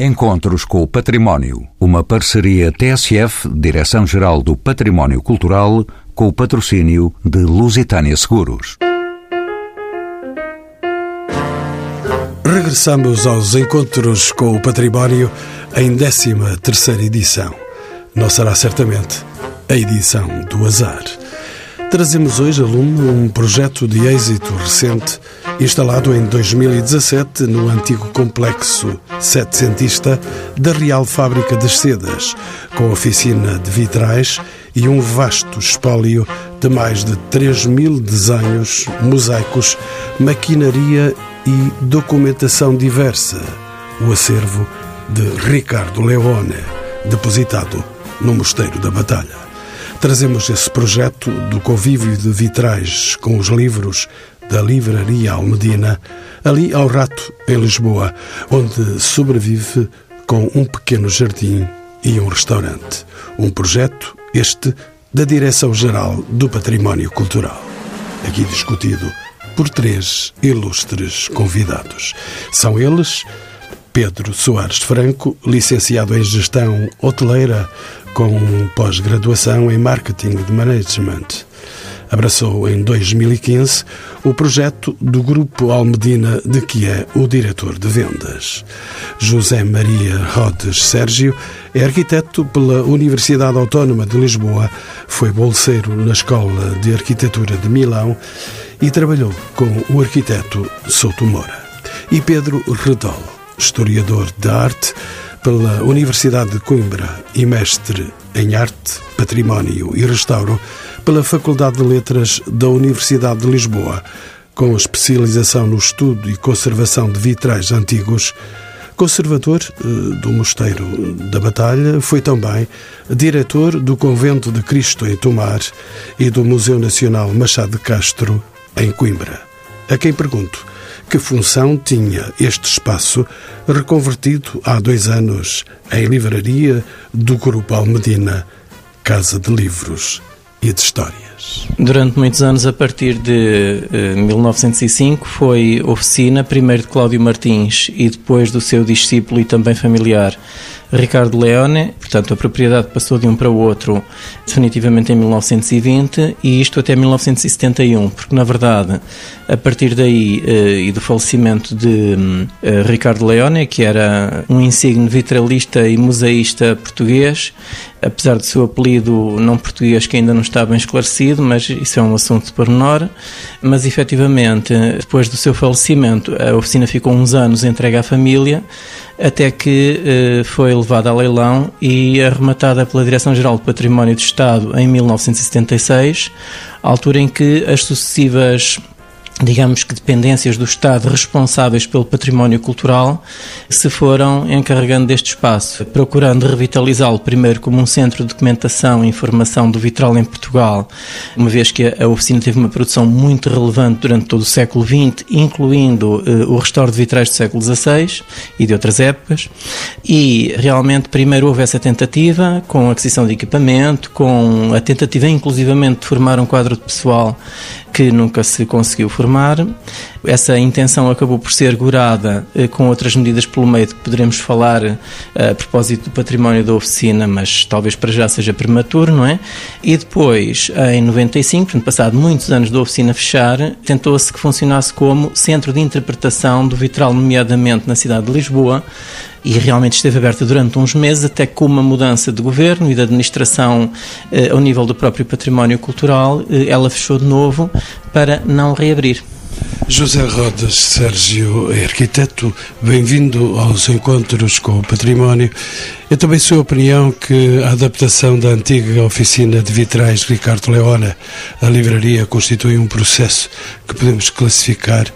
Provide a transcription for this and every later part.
Encontros com o Património, uma parceria TSF, Direção-Geral do Património Cultural, com o patrocínio de Lusitânia Seguros. Regressamos aos Encontros com o Património em 13 terceira edição. Não será certamente a edição do azar. Trazemos hoje, aluno, um projeto de êxito recente instalado em 2017 no antigo complexo setecentista da Real Fábrica das Sedas, com oficina de vitrais e um vasto espólio de mais de 3 mil desenhos, mosaicos, maquinaria e documentação diversa. O acervo de Ricardo Leone, depositado no Mosteiro da Batalha. Trazemos esse projeto do convívio de vitrais com os livros da Livraria Almedina, ali ao Rato, em Lisboa, onde sobrevive com um pequeno jardim e um restaurante. Um projeto, este, da Direção-Geral do Património Cultural. Aqui discutido por três ilustres convidados. São eles Pedro Soares Franco, licenciado em Gestão Hoteleira, com pós-graduação em Marketing de Management. Abraçou em 2015 o projeto do Grupo Almedina, de que é o diretor de vendas. José Maria Rodes Sérgio é arquiteto pela Universidade Autónoma de Lisboa, foi bolseiro na Escola de Arquitetura de Milão e trabalhou com o arquiteto Souto Moura. E Pedro Redol, historiador de arte, pela Universidade de Coimbra e mestre em Arte, Património e Restauro pela Faculdade de Letras da Universidade de Lisboa, com especialização no estudo e conservação de vitrais antigos. Conservador eh, do Mosteiro da Batalha, foi também diretor do Convento de Cristo em Tomar e do Museu Nacional Machado de Castro em Coimbra. A quem pergunto que função tinha este espaço reconvertido há dois anos em livraria do Grupo Almedina, Casa de Livros e de Histórias. Durante muitos anos, a partir de eh, 1905, foi oficina, primeiro de Cláudio Martins e depois do seu discípulo e também familiar Ricardo Leone, portanto a propriedade passou de um para o outro definitivamente em 1920 e isto até 1971, porque na verdade a partir daí eh, e do falecimento de eh, Ricardo Leone, que era um insigne vitralista e museísta português, apesar do seu apelido não português que ainda não está bem esclarecido, mas isso é um assunto de pormenor, mas efetivamente depois do seu falecimento a oficina ficou uns anos entregue à família até que eh, foi levada a leilão e arrematada pela Direção-Geral do Património do Estado em 1976, altura em que as sucessivas digamos que dependências do Estado responsáveis pelo património cultural se foram encarregando deste espaço, procurando revitalizá-lo primeiro como um centro de documentação e informação do vitral em Portugal, uma vez que a oficina teve uma produção muito relevante durante todo o século XX, incluindo uh, o restauro de vitrais do século XVI e de outras épocas, e realmente primeiro houve essa tentativa com a aquisição de equipamento, com a tentativa inclusivamente de formar um quadro de pessoal que nunca se conseguiu formar. Essa intenção acabou por ser gorada eh, com outras medidas pelo meio de que poderemos falar eh, a propósito do património da oficina, mas talvez para já seja prematuro, não é? E depois, em 95, portanto, passado muitos anos da oficina fechar, tentou-se que funcionasse como centro de interpretação do vitral, nomeadamente na cidade de Lisboa, e realmente esteve aberta durante uns meses, até com uma mudança de governo e de administração eh, ao nível do próprio património cultural, eh, ela fechou de novo para não reabrir. José Rodas Sérgio é arquiteto, bem-vindo aos encontros com o património. Eu também sou a opinião que a adaptação da antiga oficina de vitrais Ricardo Leona à livraria constitui um processo que podemos classificar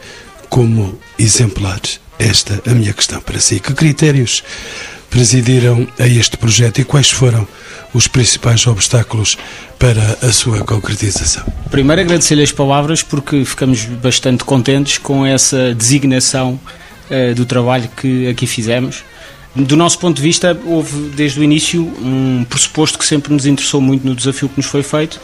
como exemplar. Esta é a minha questão para si. Que critérios presidiram a este projeto e quais foram os principais obstáculos para a sua concretização? Primeiro, agradecer-lhe as palavras porque ficamos bastante contentes com essa designação uh, do trabalho que aqui fizemos. Do nosso ponto de vista, houve desde o início um pressuposto que sempre nos interessou muito no desafio que nos foi feito,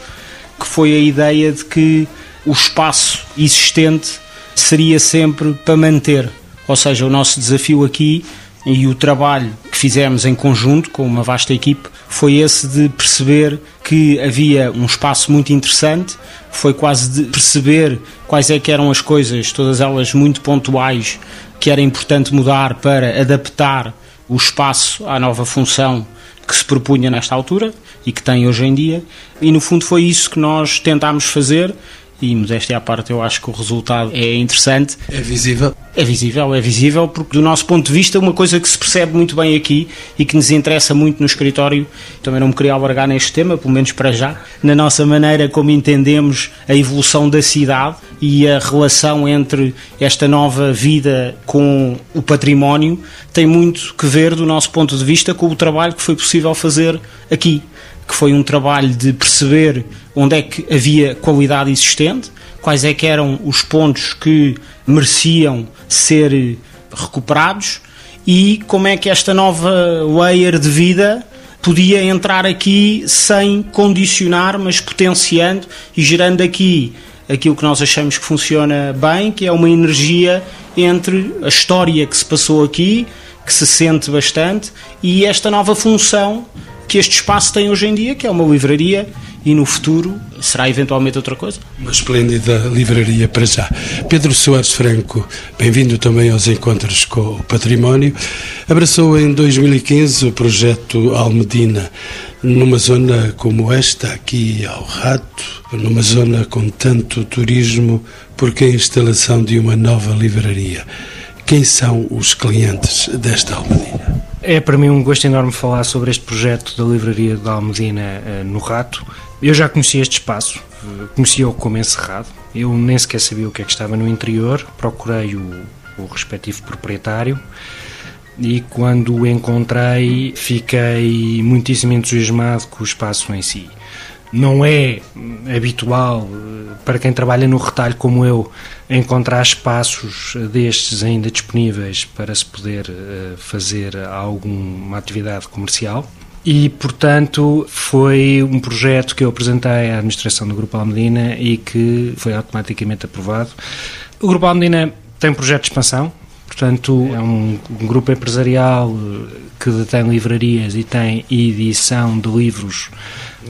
que foi a ideia de que o espaço existente seria sempre para manter ou seja, o nosso desafio aqui E o trabalho que fizemos em conjunto com uma vasta equipe foi esse de perceber que havia um espaço muito interessante, foi quase de perceber quais é que eram as coisas, todas elas muito pontuais, que era importante mudar para adaptar o espaço à nova função que se propunha nesta altura e que tem hoje em dia. E no fundo foi isso que nós tentámos fazer e modéstia à parte eu acho que o resultado é interessante. É visível? É visível, é visível, porque do nosso ponto de vista uma coisa que se percebe muito bem aqui e que nos interessa muito no escritório, também não me queria albergar neste tema, pelo menos para já, na nossa maneira como entendemos a evolução da cidade e a relação entre esta nova vida com o património tem muito que ver do nosso ponto de vista com o trabalho que foi possível fazer aqui que foi um trabalho de perceber onde é que havia qualidade existente, quais é que eram os pontos que mereciam ser recuperados e como é que esta nova layer de vida podia entrar aqui sem condicionar, mas potenciando e gerando aqui aquilo que nós achamos que funciona bem, que é uma energia entre a história que se passou aqui, que se sente bastante, e esta nova função que este espaço tem hoje em dia, que é uma livraria, e no futuro será eventualmente outra coisa. Uma esplêndida livraria para já. Pedro Soares Franco, bem-vindo também aos Encontros com o Património. Abraçou em 2015 o projeto Almedina, numa zona como esta, aqui ao Rato, numa zona com tanto turismo, porque a instalação de uma nova livraria. Quem são os clientes desta Almedina? É para mim um gosto enorme falar sobre este projeto da Livraria da Almedina uh, no Rato. Eu já conhecia este espaço, uh, conhecia-o como encerrado. Eu nem sequer sabia o que é que estava no interior. Procurei o, o respectivo proprietário e quando o encontrei fiquei muitíssimo entusiasmado com o espaço em si. Não é habitual eh, para quem trabalha no retalho como eu encontrar espaços destes ainda disponíveis para se poder eh, fazer alguma atividade comercial. E, portanto, foi um projeto que eu apresentei à administração do Grupo Almedina e que foi automaticamente aprovado. O Grupo Almedina tem um projeto de expansão, Portanto, é um, um, grupo empresarial que detém livrarias e tem edição de livros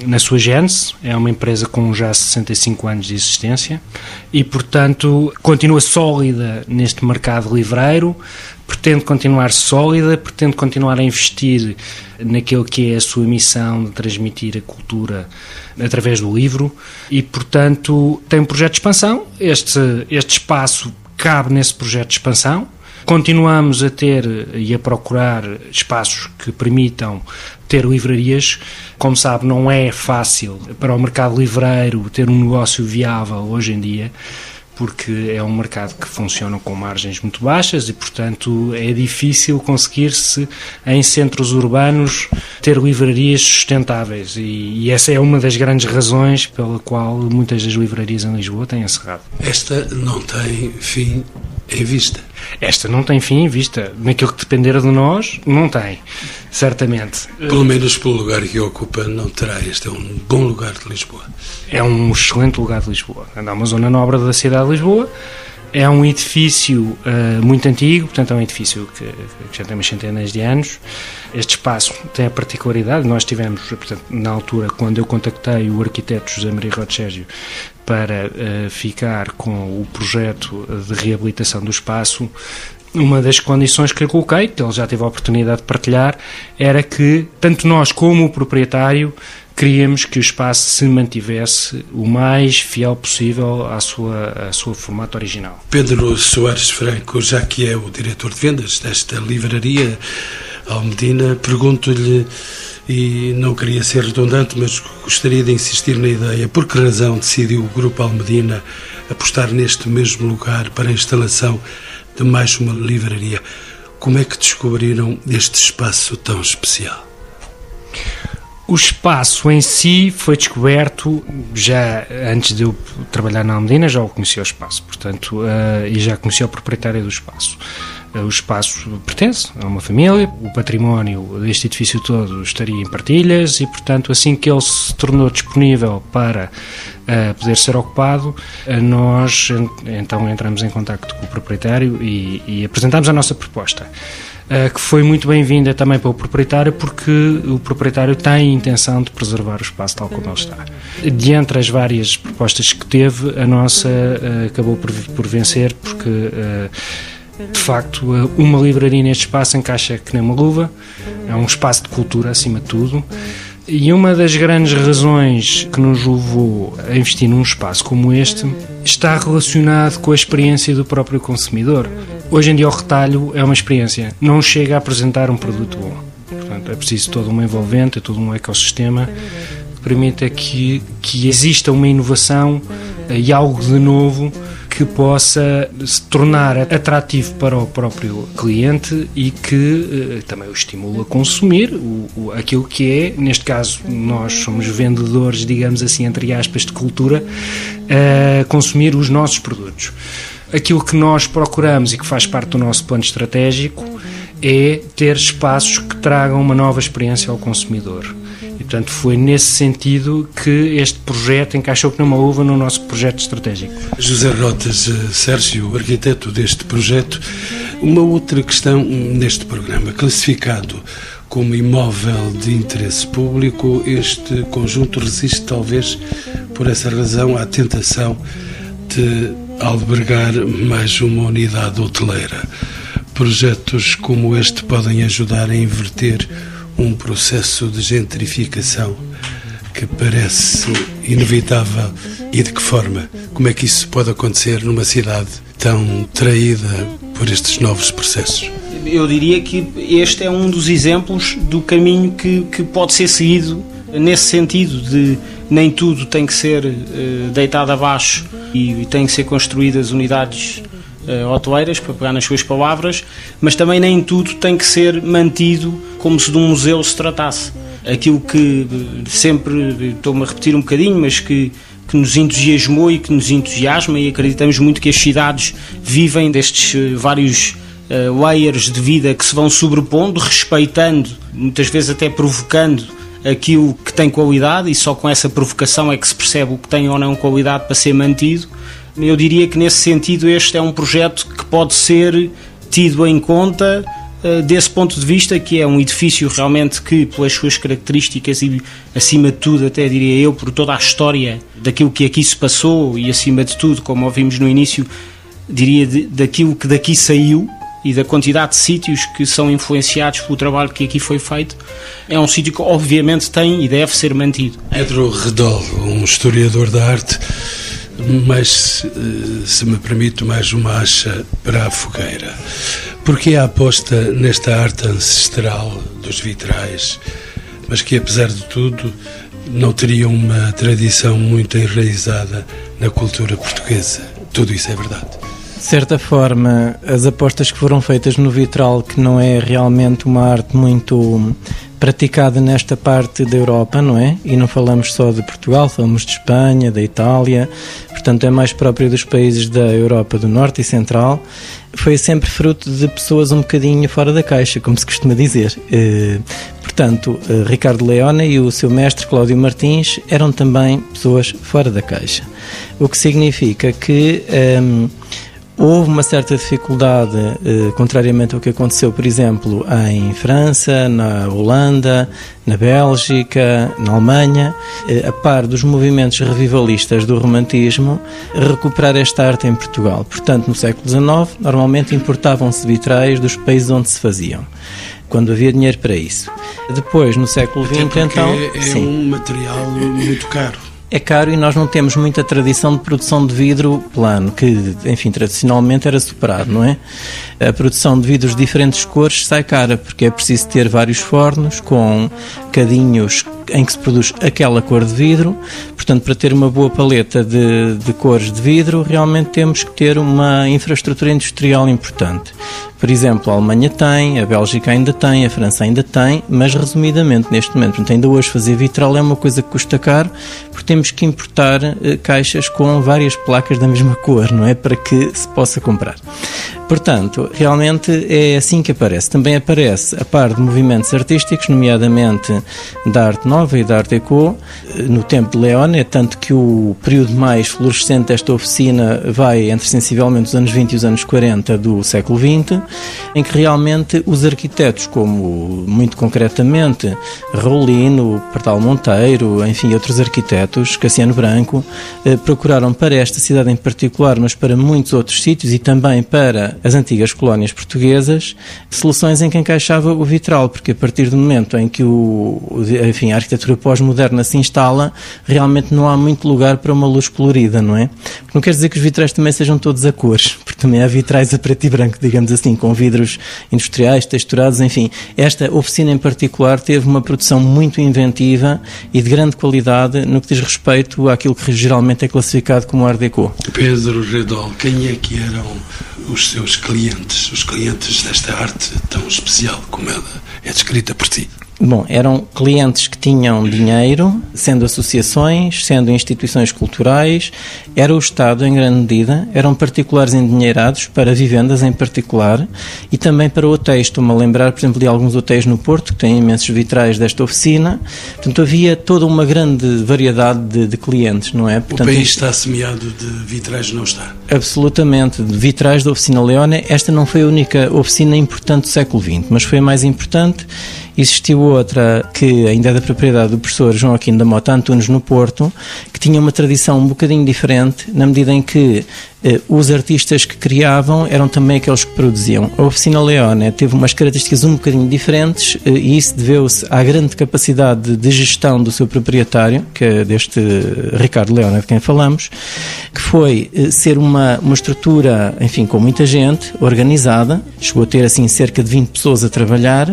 na sua gênese. É uma empresa com já 65 anos de existência e, portanto, continua sólida neste mercado livreiro, pretende continuar sólida, pretende continuar a investir naquilo que é a sua missão de transmitir a cultura através do livro e, portanto, tem um projeto de expansão. Este, este espaço cabe nesse projeto de expansão Continuamos a ter e a procurar espaços que permitam ter livrarias. Como sabe, não é fácil para o mercado livreiro ter um negócio viável hoje em dia porque é um mercado que funciona com margens muito baixas e, portanto, é difícil conseguir-se em centros urbanos ter livrarias sustentáveis. E, e, essa é uma das grandes razões pela qual muitas das livrarias em Lisboa têm encerrado. Esta não tem fim em vista. Esta não tem fim em vista. Naquilo que depender de nós, não tem, certamente. Pelo menos pelo lugar que ocupa, não terá. Este é um bom lugar de Lisboa. É um excelente lugar de Lisboa. É uma zona nobre da cidade de Lisboa. É um edifício uh, muito antigo, portanto é um edifício que, que, já tem umas centenas de anos. Este espaço tem a particularidade, nós tivemos, portanto, na altura, quando eu contactei o arquiteto José Maria Rodrigues para uh, ficar com o projeto de reabilitação do espaço, uma das condições que eu coloquei, que ele já teve a oportunidade de partilhar, era que tanto nós como o proprietário queríamos que o espaço se mantivesse o mais fiel possível à sua, à sua formato original. Pedro Soares Franco, já que é o diretor de vendas desta livraria Almedina, pergunto-lhe e não queria ser redundante, mas gostaria de insistir na ideia. Por que razão decidiu o Grupo Almedina apostar neste mesmo lugar para a instalação de mais uma livraria? Como é que descobriram este espaço tão especial? O espaço em si foi descoberto já antes de eu trabalhar na Almedina, já o conhecia o espaço, portanto, uh, e já conhecia o proprietário do espaço. O espaço pertence a uma família, o património deste edifício todo estaria em partilhas e, portanto, assim que ele se tornou disponível para uh, poder ser ocupado, uh, nós então entramos em contato com o proprietário e, e apresentamos a nossa proposta. que foi muito bem-vinda também para o proprietário, porque o proprietário tem a intenção de preservar o espaço tal como ele está. De entre as várias propostas que teve, a nossa acabou por, por, vencer, porque uh, de facto, uma livraria neste espaço encaixa que nem uma luva, é um espaço de cultura acima de tudo. E uma das grandes razões que nos levou a investir num espaço como este está relacionado com a experiência do próprio consumidor. Hoje em dia, o retalho é uma experiência, não chega a apresentar um produto bom. Portanto, é preciso todo um envolvente, todo um ecossistema que permita que, que exista uma inovação e algo de novo que possa se tornar atrativo para o próprio cliente e que eh, também o estimula a consumir o, o, aquilo que é, neste caso, nós somos vendedores, digamos assim, entre aspas, de cultura, a consumir os nossos produtos. Aquilo que nós procuramos e que faz parte do nosso plano estratégico é ter espaços que tragam uma nova experiência ao consumidor e, portanto, foi nesse sentido que este projeto encaixou como uma uva no nosso projeto estratégico. José Rotas, eh, Sérgio, arquiteto deste projeto, uma outra questão neste programa, classificado como imóvel de interesse público, este conjunto resiste talvez por essa razão à tentação de albergar mais uma unidade hoteleira. Projetos como este podem ajudar a inverter um processo de gentrificação que parece inevitável e de que forma? Como é que isso pode acontecer numa cidade tão traída por estes novos processos? Eu diria que este é um dos exemplos do caminho que, que pode ser seguido nesse sentido de nem tudo tem que ser uh, deitado abaixo e, e tem que ser construídas unidades uh, hoteleiras, para pegar nas suas palavras, mas também nem tudo tem que ser mantido como se de um museu se tratasse. Aquilo que eh, sempre, estou-me a repetir um bocadinho, mas que, que nos entusiasmou e que nos entusiasma, e acreditamos muito que as cidades vivem destes vários uh, layers de vida que se vão sobrepondo, respeitando, muitas vezes até provocando aquilo que tem qualidade, e só com essa provocação é que se percebe o que tem ou não qualidade para ser mantido. Eu diria que nesse sentido este é um projeto que pode ser tido em conta uh, desse ponto de vista, que é um edifício realmente que, pelas suas características e, acima de tudo, até diria eu, por toda a história daquilo que aqui se passou e, acima de tudo, como ouvimos no início, diria de, daquilo que daqui saiu e da quantidade de sítios que são influenciados pelo trabalho que aqui foi feito, é um sítio que obviamente tem e deve ser mantido. Pedro Redol, um historiador da arte, mas, eh, se me permite, mais uma acha para a fogueira. Porque a aposta nesta arte ancestral dos vitrais, mas que, apesar de tudo, não teria uma tradição muito enraizada na cultura portuguesa. Tudo isso é verdade. De certa forma, as apostas que foram feitas no vitral, que não é realmente uma arte muito praticada nesta parte da Europa, não é? E não falamos só de Portugal, falamos de Espanha, da Itália, portanto é mais próprio dos países da Europa do Norte e Central. Foi sempre fruto de pessoas um bocadinho fora da caixa, como se costuma dizer. Eh, portanto, eh, Ricardo Leone e o seu mestre Cláudio Martins eram também pessoas fora da caixa. O que significa que. Ehm, Houve uma certa dificuldade, eh, contrariamente ao que aconteceu, por exemplo, em França, na Holanda, na Bélgica, na Alemanha, eh, a par dos movimentos revivalistas do romantismo, recuperar esta arte em Portugal. Portanto, no século XIX, normalmente importavam-se vitrais dos países onde se faziam quando havia dinheiro para isso. Depois, no século XX, então. É, sim. um material muito caro é caro e nós não temos muita tradição de produção de vidro plano, que, enfim, tradicionalmente era superado, não é? A produção de vidros de diferentes cores sai cara, porque é preciso ter vários fornos com cadinhos em que se produz aquela cor de vidro. Portanto, para ter uma boa paleta de, de cores de vidro, realmente temos que ter uma infraestrutura industrial importante. Por exemplo, a Alemanha tem, a Bélgica ainda tem, a França ainda tem, mas resumidamente neste momento, portanto, ainda hoje fazer vitral é uma coisa que custa caro, porque temos que importar eh, caixas com várias placas da mesma cor, não é? Para que se possa comprar. Portanto, realmente é assim que aparece. Também aparece a par de movimentos artísticos, nomeadamente da arte nova e da arte eco, no tempo de Leone, é tanto que o período mais florescente desta oficina vai entre sensivelmente os anos 20 e os anos 40 do século XX, em que realmente os arquitetos, como muito concretamente Raulino, Partal Monteiro, enfim, outros arquitetos, Cassiano Branco, eh, procuraram para esta cidade em particular, mas para muitos outros sítios e também para as antigas colónias portuguesas, soluções em que encaixava o vitral, porque a partir do momento em que o, enfim, a arquitetura pós-moderna se instala, realmente não há muito lugar para uma luz colorida, não é? Não quer dizer que os vitrais também sejam todos a cores, porque também há vitrais a preto e branco, digamos assim, com vidros industriais, texturados, enfim. Esta oficina em particular teve uma produção muito inventiva e de grande qualidade no que diz respeito àquilo que geralmente é classificado como Art Deco. Pedro Redol, quem é que eram os seus clientes, os clientes desta arte tão especial como ela é descrita por ti? Bom, eram clientes que tinham dinheiro, sendo associações, sendo instituições culturais, era o Estado em grande medida, eram particulares endinheirados para vivendas em particular e também para hotéis. Estou-me a lembrar, por exemplo, de alguns hotéis no Porto que têm imensos vitrais desta oficina. Portanto, havia toda uma grande variedade de, de clientes, não é? Portanto, o país está semeado de vitrais, não está? Absolutamente. De vitrais da oficina Leone, esta não foi a única oficina importante do século XX, mas foi a mais importante Existiu outra que ainda é da propriedade do professor João Aquino da Mota Antunes no Porto, que tinha uma tradição um bocadinho diferente, na medida em que os artistas que criavam eram também aqueles que produziam. A Oficina Leone teve umas características um bocadinho diferentes eh, e isso deveu-se à grande capacidade de gestão do seu proprietário, que é deste Ricardo Leone de quem falamos, que foi eh, ser uma, uma estrutura, enfim, com muita gente, organizada, chegou a ter assim cerca de 20 pessoas a trabalhar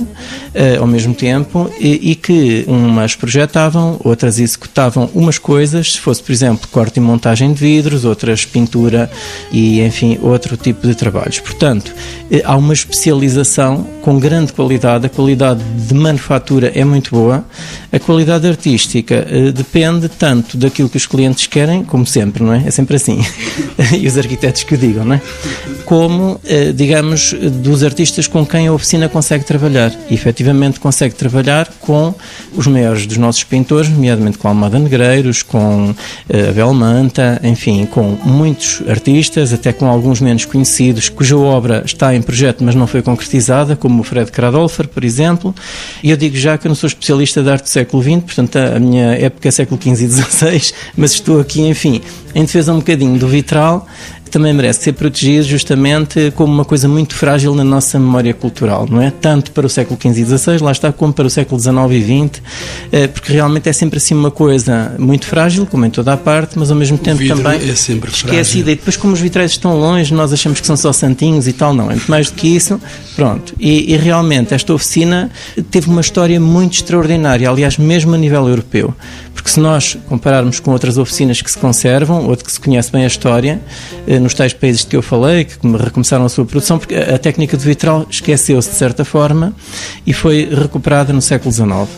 ao mesmo tempo e, e que umas projetavam, outras executavam umas coisas, se fosse, por exemplo, corte e montagem de vidros, outras pintura e, enfim, outro tipo de trabalhos. Portanto, eh, há uma especialização com grande qualidade, a qualidade de manufatura é muito boa, a qualidade artística eh, depende tanto daquilo que os clientes querem, como sempre, não é? É sempre assim. e os arquitetos que o digam, não é? Como, eh, digamos, dos artistas com quem a oficina consegue trabalhar. E efetivamente consegue trabalhar com os maiores dos nossos pintores, nomeadamente com Almada Negreiros, com Abel Manta, enfim, com muitos artistas, até com alguns menos conhecidos, cuja obra está em projeto, mas não foi concretizada, como o Fred Kradolfer, por exemplo. E eu digo já que eu não sou especialista de arte do século XX, portanto a minha época é século XV e XVI, mas estou aqui, enfim, em defesa um bocadinho do vitral, também merece ser protegido justamente como uma coisa muito frágil na nossa memória cultural, não é? Tanto para o século XV e XVI, lá está, como para o século XIX e XX, eh, porque realmente é sempre assim uma coisa muito frágil, como em toda a parte, mas ao mesmo tempo também é sempre esquecida. E depois, como os vitrais estão longe, nós achamos que são só santinhos e tal, não, é muito mais do que isso. Pronto. E, e realmente esta oficina teve uma história muito extraordinária, aliás, mesmo a nível europeu, porque se nós compararmos com outras oficinas que se conservam, ou de que se conhece bem a história, eh, nos tais países de que eu falei, que recomeçaram a sua produção, porque a técnica do vitral esqueceu-se de certa forma e foi recuperada no século XIX.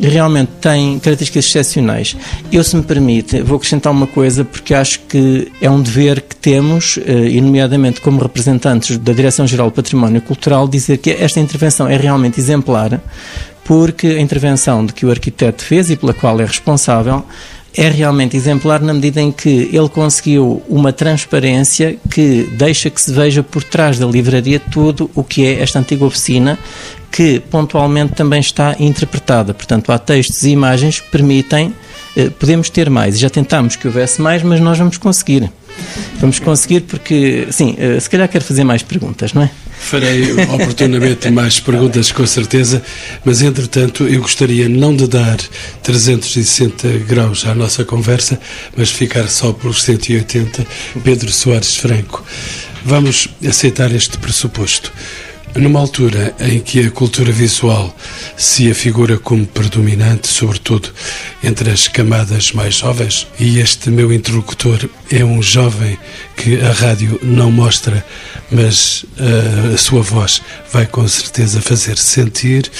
Realmente tem características excepcionais. Eu, se me permite, vou acrescentar uma coisa, porque acho que é um dever que temos, eh, e nomeadamente como representantes da Direção-Geral do Património Cultural, dizer que esta intervenção é realmente exemplar, porque a intervenção de que o arquiteto fez e pela qual é responsável é realmente exemplar na medida em que ele conseguiu uma transparência que deixa que se veja por trás da livraria tudo o que é esta antiga oficina que pontualmente também está interpretada. Portanto, há textos e imagens que permitem, eh, podemos ter mais. Já tentámos que houvesse mais, mas nós vamos conseguir. Vamos conseguir porque, sim, eh, se calhar quero fazer mais perguntas, não é? Farei oportunamente mais perguntas, com certeza, mas entretanto eu gostaria não de dar 360 graus à nossa conversa, mas ficar só pelos 180. Pedro Soares Franco, vamos aceitar este pressuposto. Numa altura em que a cultura visual se afigura como predominante, sobretudo entre as camadas mais jovens, e este meu interlocutor é um jovem que a rádio não mostra, mas uh, a sua voz vai com certeza fazer sentir,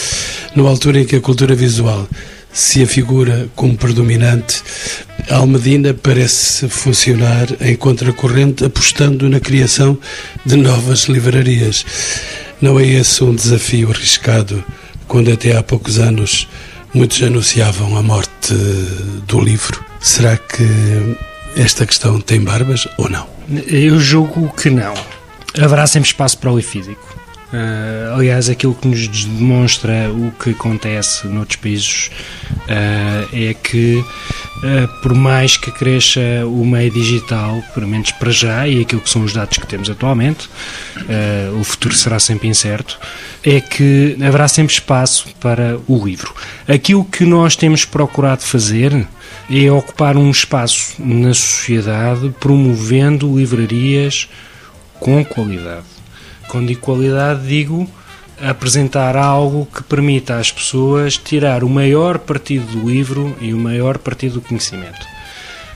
numa altura em que a cultura visual se a figura como predominante, a Almedina parece funcionar em contracorrente, apostando na criação de novas livrarias. Não é esse um desafio arriscado, quando até há poucos anos muitos anunciavam a morte do livro? Será que esta questão tem barbas ou não? Eu julgo que não. Haverá sempre espaço para o livro físico. Uh, aliás, aquilo que nos demonstra o que acontece noutros países uh, é que, uh, por mais que cresça o meio digital, pelo menos para já, e aquilo que são os dados que temos atualmente, o futuro será sempre incerto, é que haverá sempre espaço para o livro. Aquilo que nós temos procurado fazer é ocupar um espaço na sociedade promovendo livrarias com qualidade. Quando digo qualidade, digo apresentar algo que permita às pessoas tirar o maior partido do livro e o maior partido do conhecimento.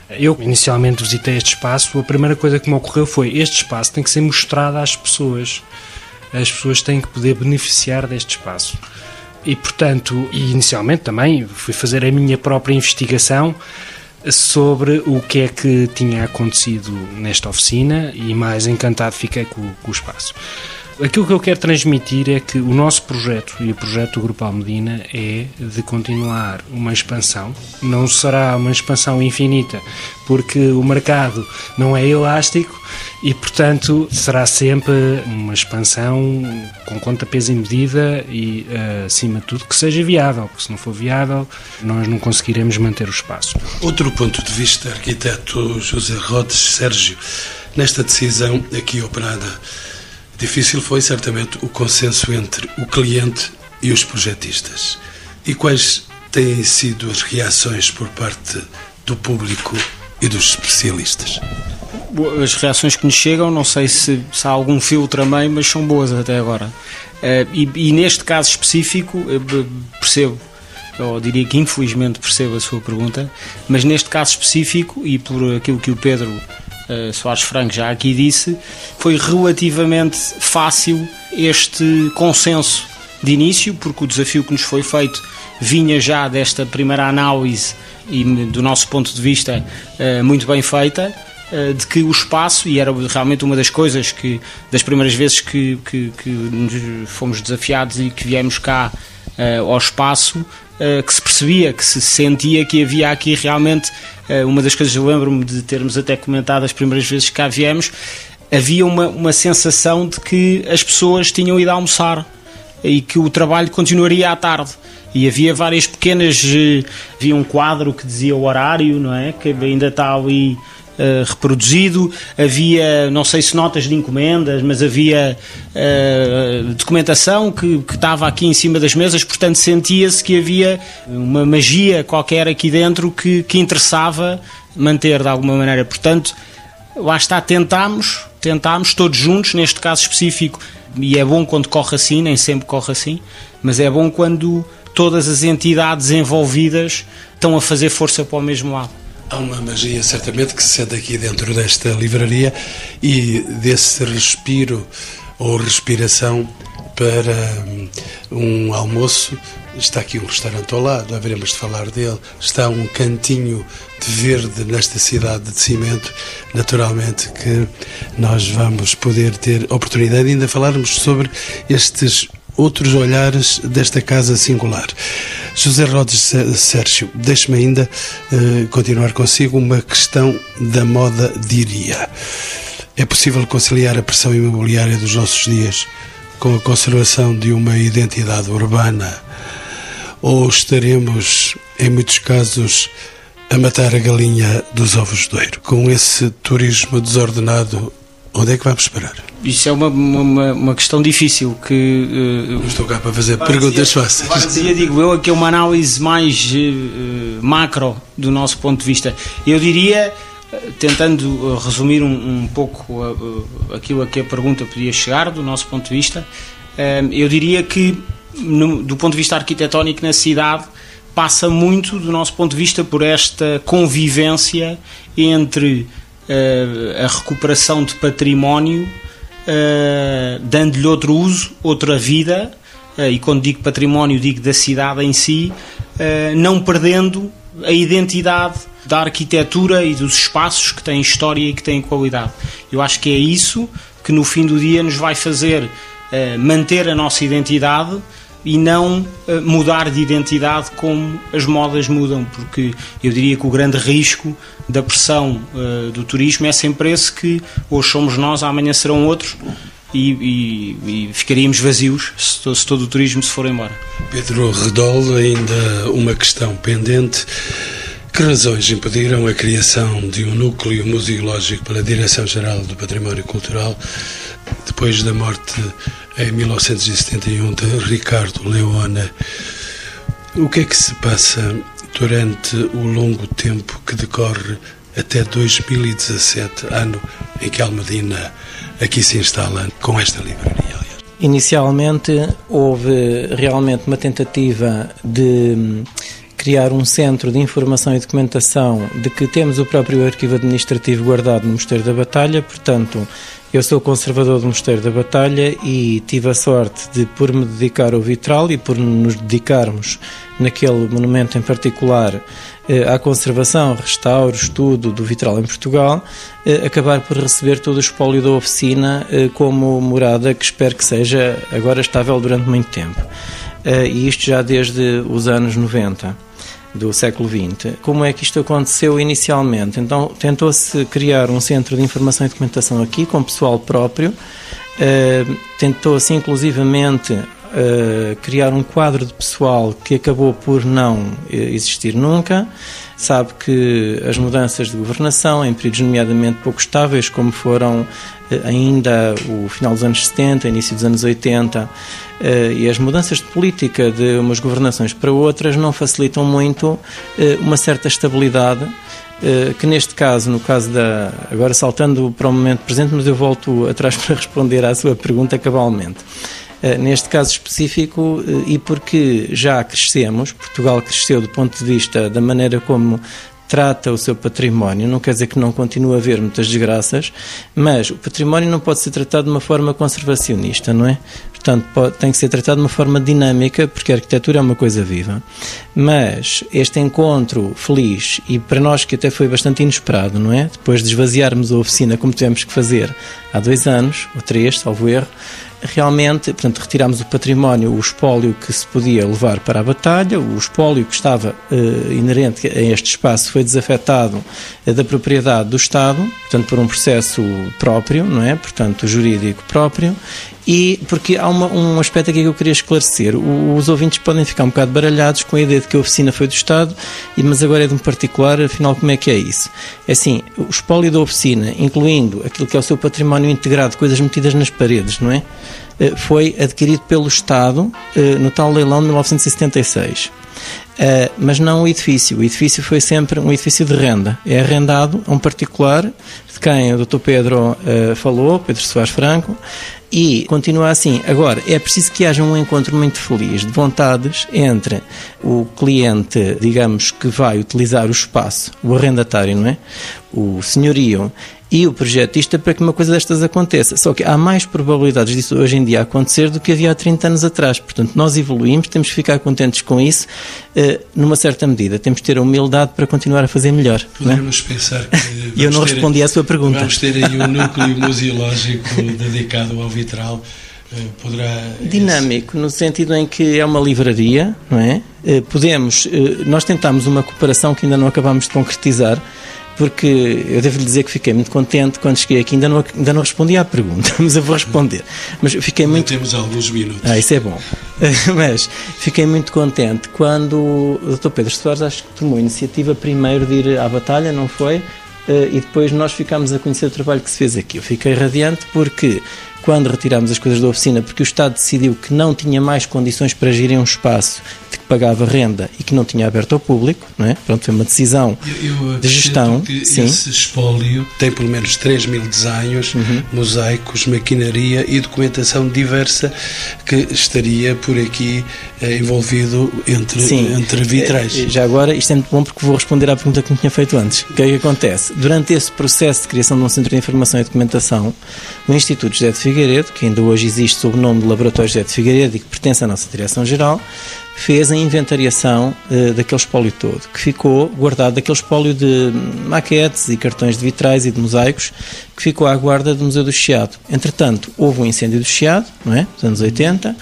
Eu inicialmente visitei este espaço, a primeira coisa que me ocorreu foi este espaço tem que ser mostrado às pessoas. As pessoas têm que poder beneficiar deste espaço. E portanto, inicialmente também fui fazer a minha própria investigação sobre o que é que tinha acontecido nesta oficina e mais encantado fiquei com, com o espaço. Aquilo que eu quero transmitir é que o nosso projeto e o projeto do Grupo Almedina é de continuar uma expansão. Não será uma expansão infinita, porque o mercado não é elástico e, portanto, será sempre uma expansão com conta, peso e medida e, uh, acima de tudo, que seja viável, porque se não for viável, nós não conseguiremos manter o espaço. Outro ponto de vista, arquiteto José Rodes Sérgio, nesta decisão aqui operada Difícil foi certamente o consenso entre o cliente e os projetistas. E quais têm sido as reações por parte do público e dos especialistas? As reações que nos chegam, não sei se, se há algum filtro também, mas são boas até agora. Uh, e, e, neste caso específico, percebo, ou diria que infelizmente percebo a sua pergunta, mas neste caso específico, e por aquilo que o Pedro uh, Soares Franco já aqui disse, foi relativamente fácil este consenso de início, porque o desafio que nos foi feito vinha já desta primeira análise e do nosso ponto de vista muito bem feita de que o espaço, e era realmente uma das coisas que, das primeiras vezes que, que, que fomos desafiados e que viemos cá uh, ao espaço, que se percebia, que se sentia que havia aqui realmente eh, uma das coisas eu lembro-me de termos até comentado as primeiras vezes que cá viemos, havia uma, uma sensação de que as pessoas tinham ido almoçar e que o trabalho continuaria à tarde. E havia várias pequenas. Eh, havia um quadro que dizia o horário, não é? Que ainda está ali uh, reproduzido. Havia, não sei se notas de encomendas, mas havia uh, documentação que, que estava aqui em cima das mesas, portanto sentia-se que havia uma magia qualquer aqui dentro que, que interessava manter de alguma maneira. Portanto, lá está, tentámos, tentámos todos juntos, neste caso específico, e é bom quando corre assim, nem sempre corre assim, mas é bom quando todas as entidades envolvidas estão a fazer força para o mesmo lado. Há uma magia, certamente, que se sente aqui dentro desta livraria e desse respiro ou respiração para hum, um almoço. Está aqui um restaurante ao lado, haveremos de falar dele. Está um cantinho de verde nesta cidade de cimento. Naturalmente que nós vamos poder ter oportunidade de ainda falarmos sobre estes outros olhares desta casa singular. José Rodes Sérgio, deixe-me ainda uh, continuar consigo uma questão da moda, diria. É possível conciliar a pressão imobiliária dos nossos dias com a conservação de uma identidade urbana? Ou estaremos, em muitos casos, a matar a galinha dos ovos de ouro? Com esse turismo desordenado Onde é que vamos parar? Isso é uma, uma, uma questão difícil que... Uh, Estou cá para fazer perguntas fáceis. Fazia, digo eu, aqui é uma análise mais uh, macro do nosso ponto de vista. Eu diria, tentando resumir um, um pouco uh, aquilo a que a pergunta podia chegar do nosso ponto de vista, eu diria que, no, do ponto de vista arquitetónico na cidade, passa muito, do nosso ponto de vista, por esta convivência entre a recuperação de património, uh, dando-lhe outro uso, outra vida, e quando digo património, digo da cidade em si, não perdendo a identidade da arquitetura e dos espaços que têm história e que têm qualidade. Eu acho que é isso que no fim do dia nos vai fazer manter a nossa identidade e não uh, mudar de identidade como as modas mudam, porque eu diria que o grande risco da pressão uh, do turismo é sempre esse que hoje somos nós, amanhã serão outros e, e, e ficaríamos vazios se, se, todo o turismo se for embora. Pedro Redol, ainda uma questão pendente. Que razões impediram a criação de um núcleo museológico pela Direção-Geral do Património Cultural depois da morte em 1971 de Ricardo Leona. O que é que se passa durante o longo tempo que decorre até 2017, ano em que Almedina aqui se instala com esta livraria? Inicialmente houve realmente uma tentativa de criar um centro de informação e documentação de que temos o próprio arquivo administrativo guardado no Mosteiro da Batalha, portanto eu sou conservador do Mosteiro da Batalha e tive a sorte de, por me dedicar ao vitral e por nos dedicarmos naquele monumento em particular eh, à conservação, restauro, estudo do vitral em Portugal, eh, acabar por receber todo o espólio da oficina eh, como morada que espero que seja agora estável durante muito tempo. E isto já desde os anos 90 do século XX. Como é que isto aconteceu inicialmente? Então, tentou-se criar um centro de informação e documentação aqui, com pessoal próprio, uh, tentou-se inclusivamente uh, criar um quadro de pessoal que acabou por não eh, existir nunca. Sabe que as mudanças de governação, em períodos nomeadamente pouco estáveis, como foram ainda o final dos anos 70, início dos anos 80, eh, e as mudanças de política de umas governações para outras não facilitam muito eh, uma certa estabilidade eh, que neste caso, no caso da. Agora saltando para o momento presente, mas eu volto atrás para responder à sua pergunta cabalmente. Neste caso específico, e porque já crescemos, Portugal cresceu do ponto de vista da maneira como trata o seu património, não quer dizer que não continue a haver muitas desgraças, mas o património não pode ser tratado de uma forma conservacionista, não é? Portanto, pode, tem que ser tratado de uma forma dinâmica, porque a arquitetura é uma coisa viva. Mas este encontro feliz, e para nós que até foi bastante inesperado, não é? Depois de esvaziarmos a oficina como tivemos que fazer há dois anos, ou três, salvo erro, realmente, portanto, retirámos o património, o espólio que se podia levar para a batalha, o espólio que estava uh, inerente a este espaço foi desafetado uh, da propriedade do Estado, portanto, por um processo próprio, não é? Portanto, jurídico próprio, e porque há uma, um aspecto aqui que eu queria esclarecer. O, os ouvintes podem ficar um bocado baralhados com a ideia de que a oficina foi do Estado, mas agora é de um particular, afinal, como é que é isso? É assim, o espólio da oficina, incluindo aquilo que é o seu património integrado, coisas metidas nas paredes, não é? Eh, foi adquirido pelo Estado eh, no tal leilão de 1976. Uh, mas não o edifício. O edifício foi sempre um edifício de renda. É arrendado a um particular, de quem o Dr. Pedro uh, falou, Pedro Soares Franco, e continua assim. Agora, é preciso que haja um encontro muito feliz de vontades entre o cliente, digamos, que vai utilizar o espaço, o arrendatário, não é? O senhorio e o projetista para que uma coisa destas aconteça. Só que há mais probabilidades disso hoje em dia acontecer do que havia há 30 anos atrás. Portanto, nós evoluímos, temos que ficar contentes com isso, uh, numa certa medida. Temos que ter a humildade para continuar a fazer melhor. É? Podemos é? pensar que. E eu não respondi ter, à sua pergunta. Vamos ter aí um núcleo museológico dedicado ao vitral. Eh, poderá. Dinâmico, no sentido em que é uma livraria, não é? Eh, podemos. Nós tentámos uma cooperação que ainda não acabámos de concretizar porque eu devo lhe dizer que fiquei muito contente quando cheguei aqui. Ainda não, ainda não respondi à pergunta, mas eu vou responder. Mas fiquei muito. Temos alguns minutos. Ah, isso é bom. mas fiquei muito contente quando o Dr. Pedro Soares acho que tomou a iniciativa primeiro de ir à batalha, não foi? Eh, e depois nós ficámos a conhecer o trabalho que se fez aqui. Eu fiquei radiante porque quando retirámos as coisas da oficina, porque o Estado decidiu que não tinha mais condições para gerir um espaço pagava renda e que não tinha aberto ao público, não é? Pronto, foi uma decisão eu, eu de gestão. Que sim. Esse espólio tem pelo menos 3 mil desenhos, uhum. mosaicos, maquinaria e documentação diversa que estaria por aqui eh, envolvido entre, sim. entre vitrais. Eh, já agora, isto é muito bom porque vou responder à pergunta que me tinha feito antes. O que é que acontece? Durante esse processo de criação de um centro de informação e documentação, o Instituto José de Figueiredo, que ainda hoje existe sob o nome de Laboratório José de Figueiredo e que pertence à nossa Direção-Geral, fez a inventariação uh, daquele espólio todo, que ficou guardado daquele espólio de maquetes e cartões de vitrais e de mosaicos, que ficou à guarda do Museu do Chiado. Entretanto, houve um incêndio do Chiado, não é? Dos anos 80,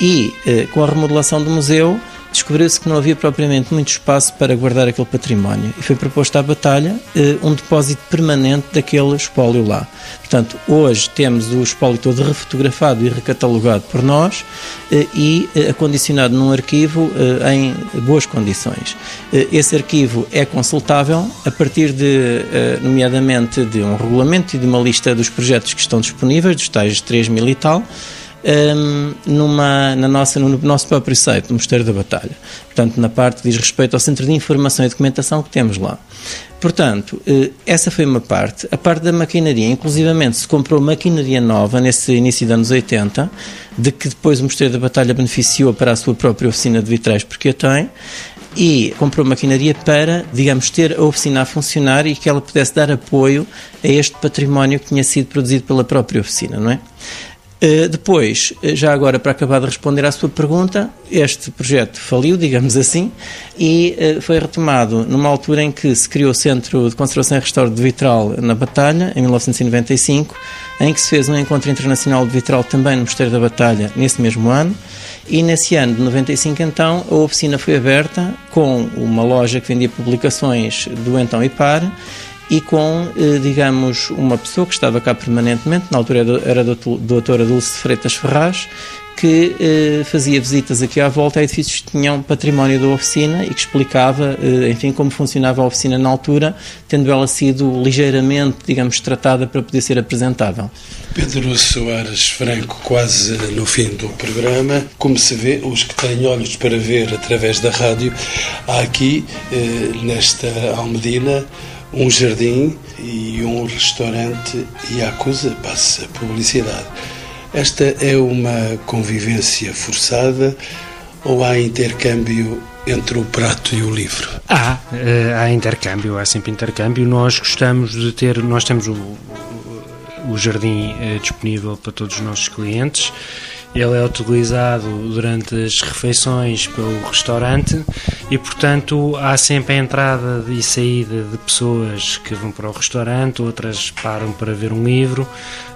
e uh, com a remodelação do museu descobriu-se que não havia propriamente muito espaço para guardar aquele património e foi proposto à batalha eh, um depósito permanente daquele espólio lá. Portanto, hoje temos o espólio todo refotografado e recatalogado por nós eh, e eh, acondicionado num arquivo em boas condições. Esse arquivo é consultável a partir de, nomeadamente, de um regulamento e de uma lista dos projetos que estão disponíveis, dos tais 3 mil e tal, um, numa, na nossa, no nosso próprio site, do Mosteiro da Batalha. Portanto, na parte que diz respeito ao Centro de Informação e Documentação que temos lá. Portanto, eh, essa foi uma parte. A parte da maquinaria, inclusivamente se comprou maquinaria nova nesse início dos anos 80, de que depois o Mosteiro da Batalha beneficiou para a sua própria oficina de vitrais, porque a tem, e comprou maquinaria para, digamos, ter a oficina a funcionar e que ela pudesse dar apoio a este património que tinha sido produzido pela própria oficina, não é? Eh, depois, eh, já agora para acabar de responder à sua pergunta, este projeto faliu, digamos assim, e uh, foi retomado numa altura em que se criou o Centro de Conservação e Restauro de Vitral na Batalha, em 1995, em que se fez um encontro internacional de vitral também no Mosteiro da Batalha nesse mesmo ano. E nesse ano de 95, então, a oficina foi aberta com uma loja que vendia publicações do então IPAR e com, eh, digamos, uma pessoa que estava cá permanentemente, na altura era a doutora Dulce Freitas Ferraz, que eh, fazia visitas aqui à volta a edifícios que tinham património da oficina e que explicava, eh, enfim, como funcionava a oficina na altura, tendo ela sido ligeiramente, digamos, tratada para poder ser apresentável. Pedro Soares Franco, quase no fim do programa, como se vê, os que têm olhos para ver através da rádio, há aqui, nesta Almedina, um jardim e um restaurante e a acusa passa publicidade. Esta é uma convivência forçada ou há intercâmbio entre o prato e o livro? Há, eh, há intercâmbio, há sempre intercâmbio. Nós gostamos de ter, nós temos o, o jardim eh, disponível para todos os nossos clientes ele é utilizado durante as refeições pelo restaurante e, portanto, há sempre a entrada e saída de pessoas que vão para o restaurante, outras param para ver um livro.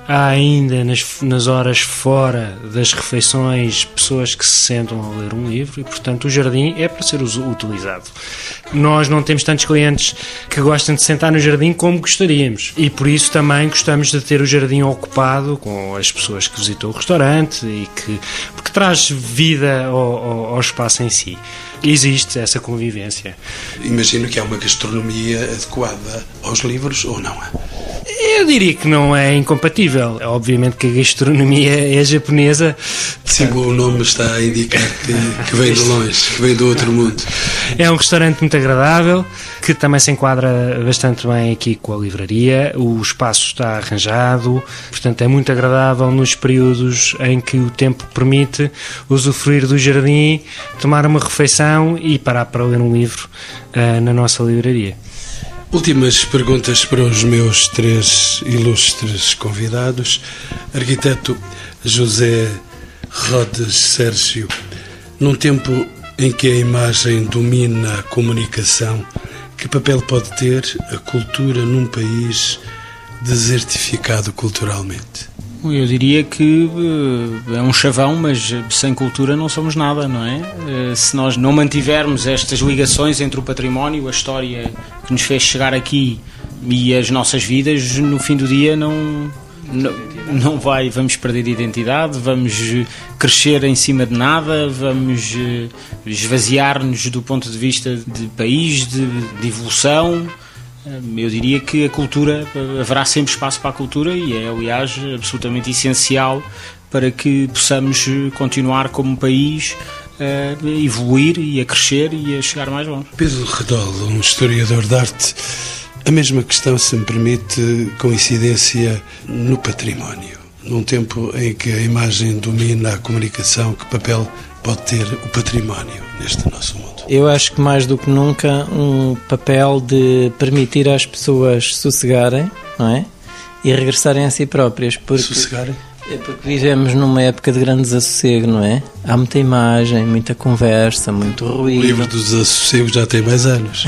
Há ainda nas, nas horas fora das refeições pessoas que se sentam a ler um livro e, portanto, o jardim é para ser utilizado. Nós não temos tantos clientes que gostem de sentar no jardim como gostaríamos e, por isso, também gostamos de ter o jardim ocupado com as pessoas que visitam o restaurante e que porque traz vida ao, ao, ao espaço em si existe essa convivência. Imagino que há uma gastronomia adequada aos livros ou não? Eu diria que não é incompatível. Obviamente que a gastronomia é japonesa. Sim, o nome está a indicar que, que vem de longe, que vem do outro mundo. É um restaurante muito agradável, que também se enquadra bastante bem aqui com a livraria. O espaço está arranjado, portanto é muito agradável nos períodos em que o tempo permite usufruir do jardim, tomar uma refeição e parar para ler um livro uh, na nossa livraria. Últimas perguntas para os meus três ilustres convidados. Arquiteto José Rodes Sérgio, num tempo em que a imagem domina a comunicação, que papel pode ter a cultura num país desertificado culturalmente? Eu diria que eh, é um chavão, mas sem cultura não somos nada, não é? Eh, se nós não mantivermos estas ligações entre o património, a história que nos fez chegar aqui e as nossas vidas, no fim do dia não, não, não vai, vamos perder identidade, vamos crescer em cima de nada, vamos eh, esvaziar-nos do ponto de vista de país, de, de evolução eu diria que a cultura, haverá sempre espaço para a cultura e é, aliás, absolutamente essencial para que possamos continuar como país a evoluir e a crescer e a chegar mais longe. Pedro Redol, um historiador de arte, a mesma questão, se me permite, coincidência no património. Num tempo em que a imagem domina a comunicação, que papel pode ter o património neste nosso mundo? Eu acho que mais do que nunca um papel de permitir às pessoas sossegarem, não é? E regressarem a si próprias. Porque, sossegarem? É porque vivemos numa época de grande desassossego, não é? Há muita imagem, muita conversa, muito ruído. O livro dos desassossego já tem mais anos.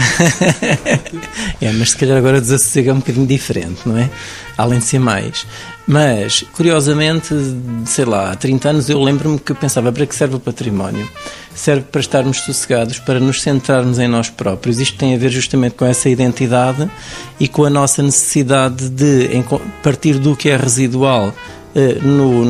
é, mas se calhar agora o desassossego é um bocadinho diferente, não é? Além de ser mais. Mas, curiosamente, sei lá, há 30 anos eu lembro-me que eu pensava para que serve o património? Serve para estarmos sossegados, para nos centrarmos em nós próprios. Isto tem a ver justamente com essa identidade e com a nossa necessidade de partir do que é residual no,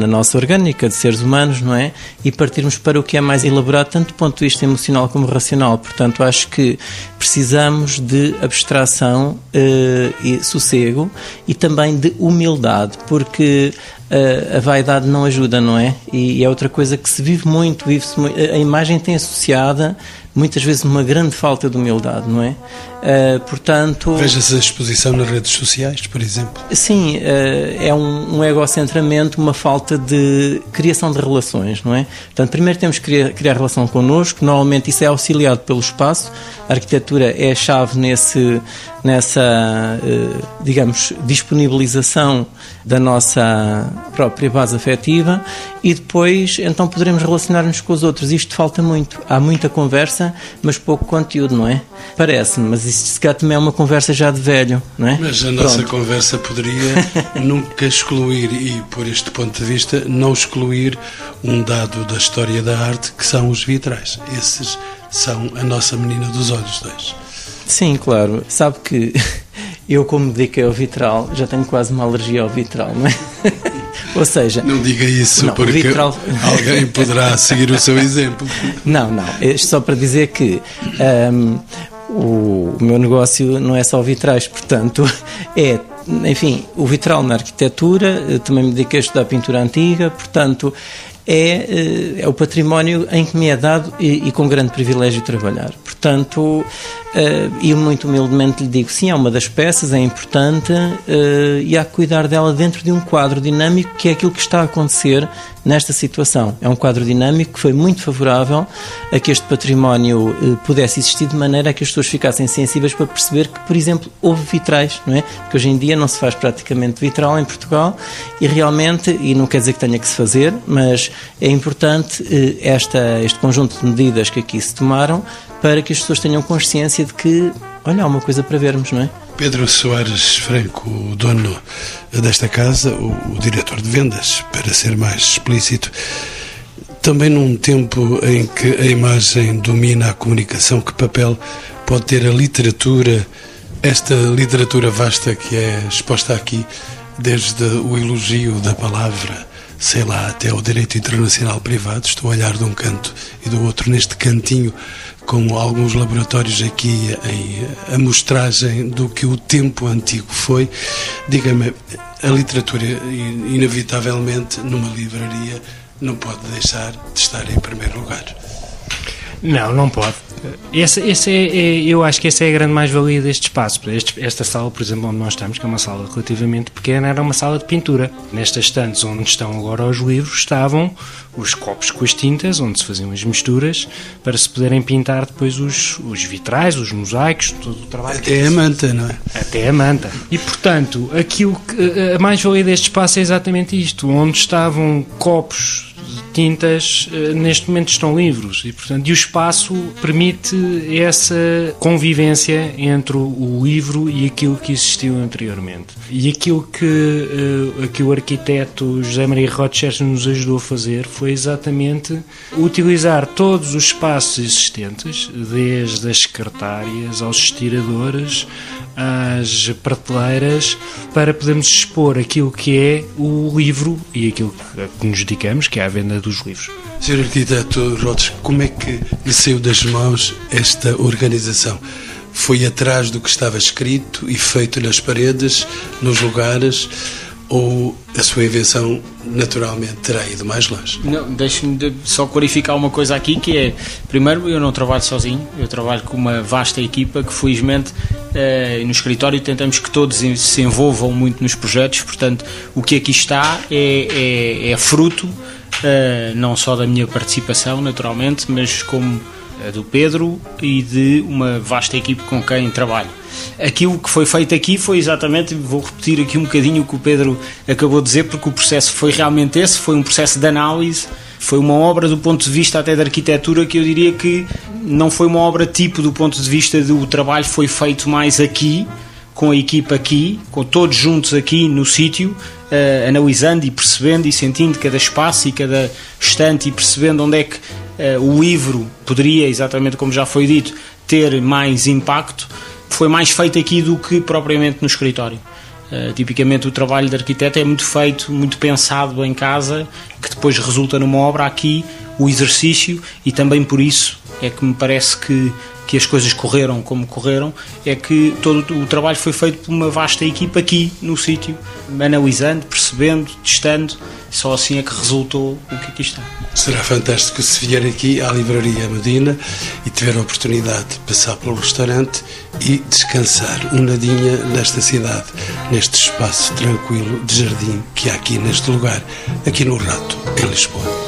na nossa orgânica de seres humanos, não é? E partirmos para o que é mais elaborado, tanto do ponto de vista emocional como racional. Portanto, acho que precisamos de abstração uh, e sossego e também de humildade, porque uh, a vaidade não ajuda, não é? E, e é outra coisa que se vive muito, vive-se muito, a imagem tem associada muitas vezes uma grande falta de humildade, não é? Uh, portanto... Veja-se a exposição nas redes sociais, por exemplo. Sim, uh, é um, um egocentramento, uma falta de criação de relações, não é? Portanto, primeiro temos que criar, criar relação connosco, normalmente isso é auxiliado pelo espaço, a arquitetura é a chave nesse, nessa, uh, digamos, disponibilização da nossa própria base afetiva e depois então poderemos relacionar-nos com os outros. Isto falta muito. Há muita conversa, mas pouco conteúdo, não é? Parece-me, mas isto se calhar também é uma conversa já de velho, não é? Mas a nossa Pronto. conversa poderia nunca excluir, e por este ponto de vista, não excluir um dado da história da arte que são os vitrais. Esses são a nossa menina dos olhos dois. Sim, claro. Sabe que eu, como dediquei ao vitral, já tenho quase uma alergia ao vitral, não é? Ou seja. Não diga isso, não, porque vitral... alguém poderá seguir o seu exemplo. Não, não. É só para dizer que. Um, o, o meu negócio não é só vitrais, portanto, é enfim, o vitral na arquitetura, também me dediquei a estudar pintura antiga, portanto, é, eh, é o património em que me é dado e, e com grande privilégio trabalhar. Portanto, Uh, e muito humildemente lhe digo: sim, é uma das peças, é importante uh, e há que cuidar dela dentro de um quadro dinâmico que é aquilo que está a acontecer nesta situação. É um quadro dinâmico que foi muito favorável a que este património pudesse existir de maneira a que as pessoas ficassem sensíveis para perceber que, por exemplo, houve vitrais, não é? Porque hoje em dia não se faz praticamente vitral em Portugal e realmente, e não quer dizer que tenha que se fazer, mas é importante esta, este conjunto de medidas que aqui se tomaram para que as pessoas tenham consciência de que, olha, há uma coisa para vermos, não é? Pedro Soares Franco, o dono desta casa, o, o diretor de vendas, para ser mais explícito, também num tempo em que a imagem domina a comunicação, que papel pode ter a literatura, esta literatura vasta que é exposta aqui, desde o elogio da palavra, sei lá, até o direito internacional privado, estou a olhar de um canto e do outro neste cantinho com alguns laboratórios aqui em amostragem do que o tempo antigo foi. Diga-me, a literatura, inevitavelmente, numa livraria, não pode deixar de estar em primeiro lugar. Não, não pode. Esse, esse é, é, eu acho que essa é a grande mais-valia deste espaço. Este, esta sala, por exemplo, onde nós estamos, que é uma sala relativamente pequena, era uma sala de pintura. Nestas estantes onde estão agora os livros, estavam os copos com as tintas, onde se faziam as misturas, para se poderem pintar depois os, os vitrais, os mosaicos, todo o trabalho. Até a manta, não é? Até a manta. E, portanto, aquilo que, a mais-valia deste espaço é exatamente isto, onde estavam copos tintas eh, neste momento estão livres. E portanto e o espaço permite essa convivência entre o livro e aquilo que existiu anteriormente. E aquilo que, uh, que o arquiteto José Maria Rochester nos ajudou a fazer foi exatamente utilizar todos os espaços existentes desde as secretárias aos estiradores às prateleiras para podermos expor aquilo que é o livro e aquilo que nos dedicamos, que é a venda dos livros. Sr. Arquiteto Rodes, como é que lhe saiu das mãos esta organização? Foi atrás do que estava escrito e feito nas paredes, nos lugares? Ou a sua invenção naturalmente terá ido mais longe? Não, deixe-me só clarificar uma coisa aqui que é, primeiro, eu não trabalho sozinho, eu trabalho com uma vasta equipa que felizmente eh, no escritório tentamos que todos se envolvam muito nos projetos, portanto o que aqui está é, é, é fruto eh, não só da minha participação naturalmente, mas como do Pedro e de uma vasta equipe com quem trabalho. Aquilo que foi feito aqui foi exatamente, vou repetir aqui um bocadinho o que o Pedro acabou de dizer, porque o processo foi realmente esse, foi um processo de análise, foi uma obra do ponto de vista até da arquitetura que eu diria que não foi uma obra tipo do ponto de vista do trabalho foi feito mais aqui, com a equipa aqui, com todos juntos aqui no sítio, uh, analisando e percebendo e sentindo cada espaço e cada estante e percebendo onde é que o livro poderia, exatamente como já foi dito, ter mais impacto, foi mais feito aqui do que propriamente no escritório. Uh, tipicamente o trabalho de arquiteto é muito feito, muito pensado em casa, que depois resulta numa obra aqui, o exercício, e também por isso é que me parece que que as coisas correram como correram, é que todo o trabalho foi feito por uma vasta equipa aqui no sítio, analisando, percebendo, testando, só assim é que resultou o que aqui está. Será fantástico se vier aqui à Livraria Medina e tiver a oportunidade de passar pelo restaurante e descansar um nadinha nesta cidade, neste espaço tranquilo de jardim que há aqui neste lugar, aqui no Rato, em Lisboa.